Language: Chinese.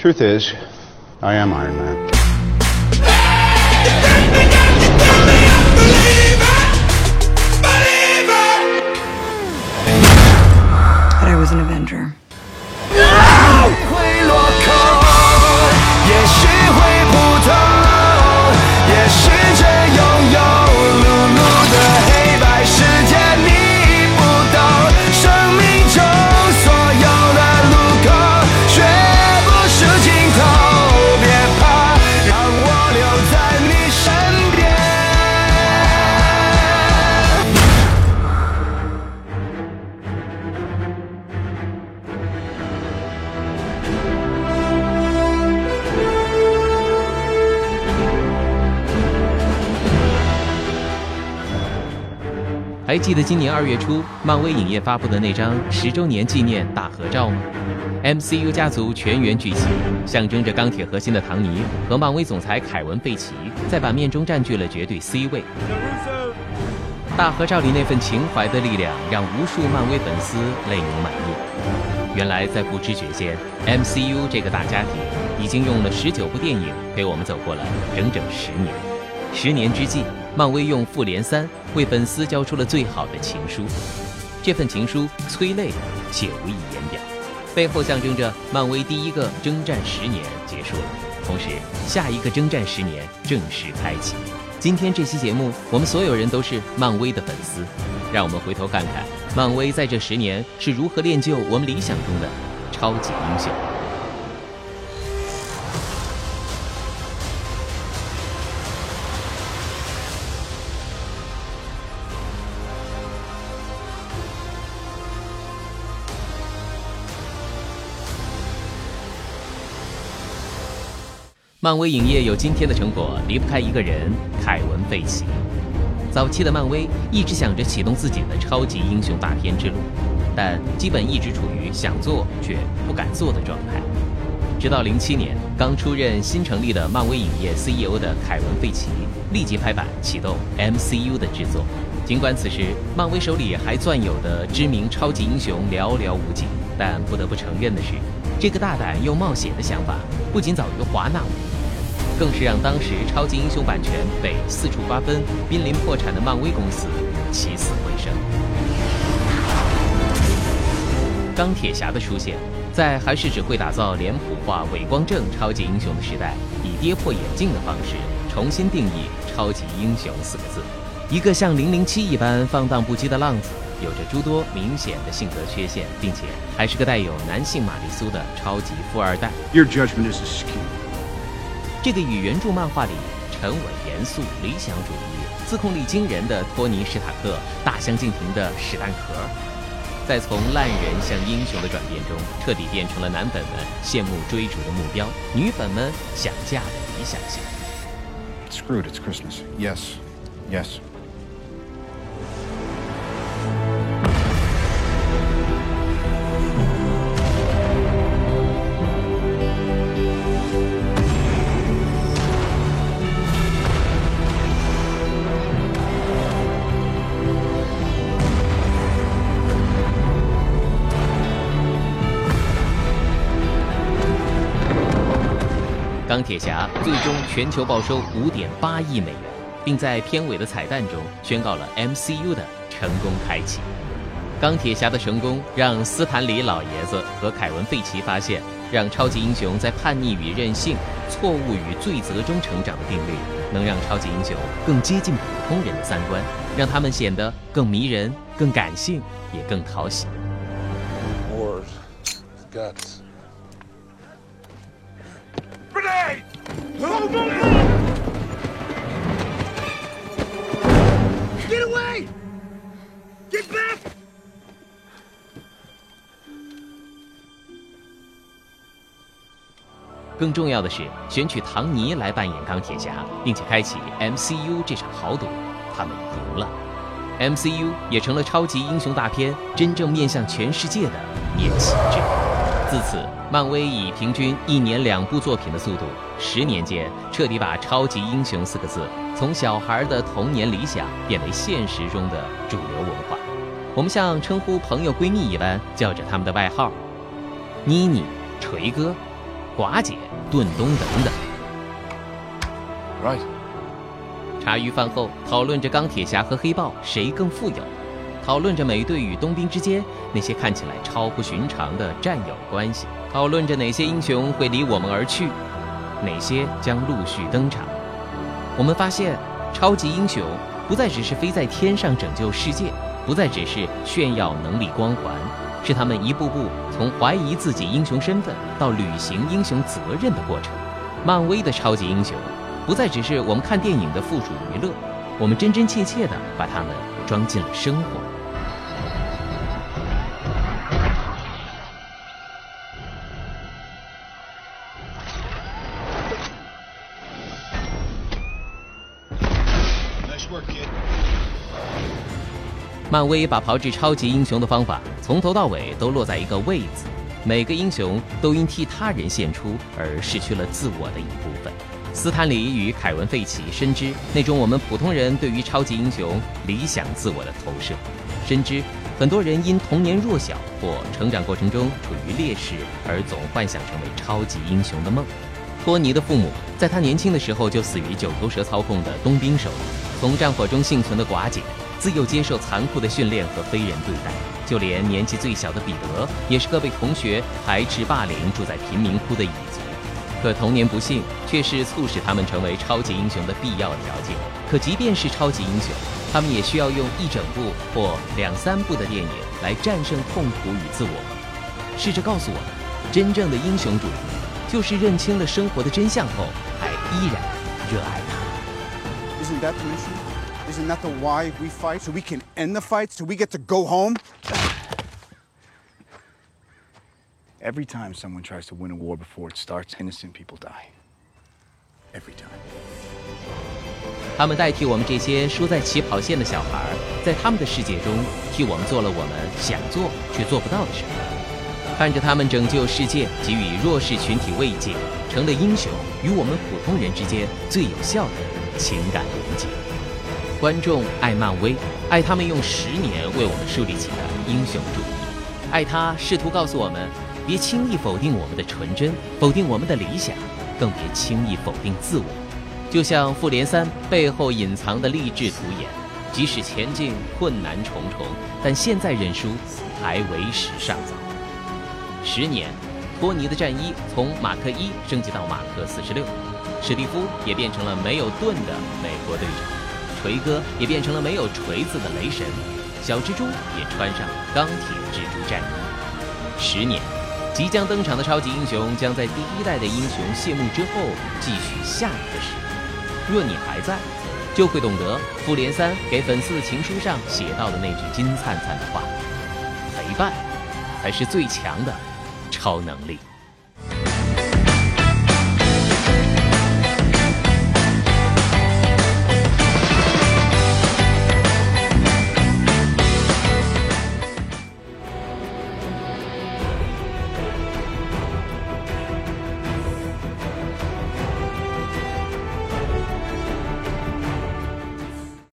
Truth is, I am Iron Man. But I was an Avenger. 还记得今年二月初，漫威影业发布的那张十周年纪念大合照吗？MCU 家族全员聚齐，象征着钢铁核心的唐尼和漫威总裁凯文·费奇在版面中占据了绝对 C 位。大合照里那份情怀的力量，让无数漫威粉丝泪流满面。原来在不知觉间，MCU 这个大家庭已经用了十九部电影陪我们走过了整整十年。十年之际，漫威用《复联三》为粉丝交出了最好的情书。这份情书催泪且无以言表，背后象征着漫威第一个征战十年结束了，同时下一个征战十年正式开启。今天这期节目，我们所有人都是漫威的粉丝，让我们回头看看漫威在这十年是如何练就我们理想中的超级英雄。漫威影业有今天的成果，离不开一个人——凯文·费奇。早期的漫威一直想着启动自己的超级英雄大片之路，但基本一直处于想做却不敢做的状态。直到零七年，刚出任新成立的漫威影业 CEO 的凯文·费奇立即拍板启动 MCU 的制作。尽管此时漫威手里还攥有的知名超级英雄寥寥无几，但不得不承认的是，这个大胆又冒险的想法不仅早于华纳，更是让当时超级英雄版权被四处瓜分、濒临破产的漫威公司起死回生。钢铁侠的出现，在还是只会打造脸谱化伪光正超级英雄的时代，以跌破眼镜的方式重新定义“超级英雄”四个字。一个像零零七一般放荡不羁的浪子，有着诸多明显的性格缺陷，并且还是个带有男性玛丽苏的超级富二代。Your judgment is askew. 这个与原著漫画里沉稳严肃、理想主义、自控力惊人的托尼·史塔克大相径庭的史蛋壳，在从烂人向英雄的转变中，彻底变成了男粉们羡慕追逐的目标，女粉们想嫁的理想型。Screwed, it's Christmas. Yes. Yes. 钢铁侠最终全球报收五点八亿美元，并在片尾的彩蛋中宣告了 MCU 的成功开启。钢铁侠的成功让斯坦李老爷子和凯文·费奇发现，让超级英雄在叛逆与任性、错误与罪责中成长的定律，能让超级英雄更接近普通人的三观，让他们显得更迷人、更感性，也更讨喜。Get away! Get back! 更重要的是，选取唐尼来扮演钢铁侠，并且开启 MCU 这场豪赌，他们赢了。MCU 也成了超级英雄大片真正面向全世界的面旗帜。自此，漫威以平均一年两部作品的速度，十年间彻底把“超级英雄”四个字从小孩的童年理想变为现实中的主流文化。我们像称呼朋友闺蜜一般叫着他们的外号：妮妮、锤哥、寡姐、盾东等等。Right. 茶余饭后讨论着钢铁侠和黑豹谁更富有，讨论着美队与冬兵之间那些看起来超乎寻常的战友关系，讨论着哪些英雄会离我们而去，哪些将陆续登场。我们发现，超级英雄不再只是飞在天上拯救世界，不再只是炫耀能力光环，是他们一步步从怀疑自己英雄身份到履行英雄责任的过程。漫威的超级英雄。不再只是我们看电影的附属娱乐，我们真真切切地把他们装进了生活。漫威把炮制超级英雄的方法从头到尾都落在一个“为”字，每个英雄都因替他人献出而失去了自我的一部分。斯坦李与凯文·费奇深知那种我们普通人对于超级英雄理想自我的投射，深知很多人因童年弱小或成长过程中处于劣势而总幻想成为超级英雄的梦。托尼的父母在他年轻的时候就死于九头蛇操控的冬兵手里，从战火中幸存的寡姐自幼接受残酷的训练和非人对待，就连年纪最小的彼得也是个被同学排斥霸凌、住在贫民窟的蚁族。可童年不幸却是促使他们成为超级英雄的必要条件。可即便是超级英雄，他们也需要用一整部或两三部的电影来战胜痛苦与自我。试着告诉我们，真正的英雄主义，就是认清了生活的真相后，还依然热爱它。Isn't that? Isn't that the why we fight? So we can end the fight? So we get to go home? Every time someone tries to win a war before it starts, innocent people die. Every time. 他们代替我们这些输在起跑线的小孩，在他们的世界中，替我们做了我们想做却做不到的事。看着他们拯救世界，给予弱势群体慰藉，成了英雄与我们普通人之间最有效的情感连接。观众爱漫威，爱他们用十年为我们树立起的英雄主义，爱他试图告诉我们，别轻易否定我们的纯真，否定我们的理想，更别轻易否定自我。就像《复联三》背后隐藏的励志图演，即使前进困难重重，但现在认输还为时尚早。十年，托尼的战衣从马克一升级到马克四十六，史蒂夫也变成了没有盾的美国队长，锤哥也变成了没有锤子的雷神，小蜘蛛也穿上钢铁蜘蛛战衣。十年，即将登场的超级英雄将在第一代的英雄谢幕之后继续下一个时代。若你还在，就会懂得复联三给粉丝的情书上写到的那句金灿灿的话：陪伴才是最强的超能力。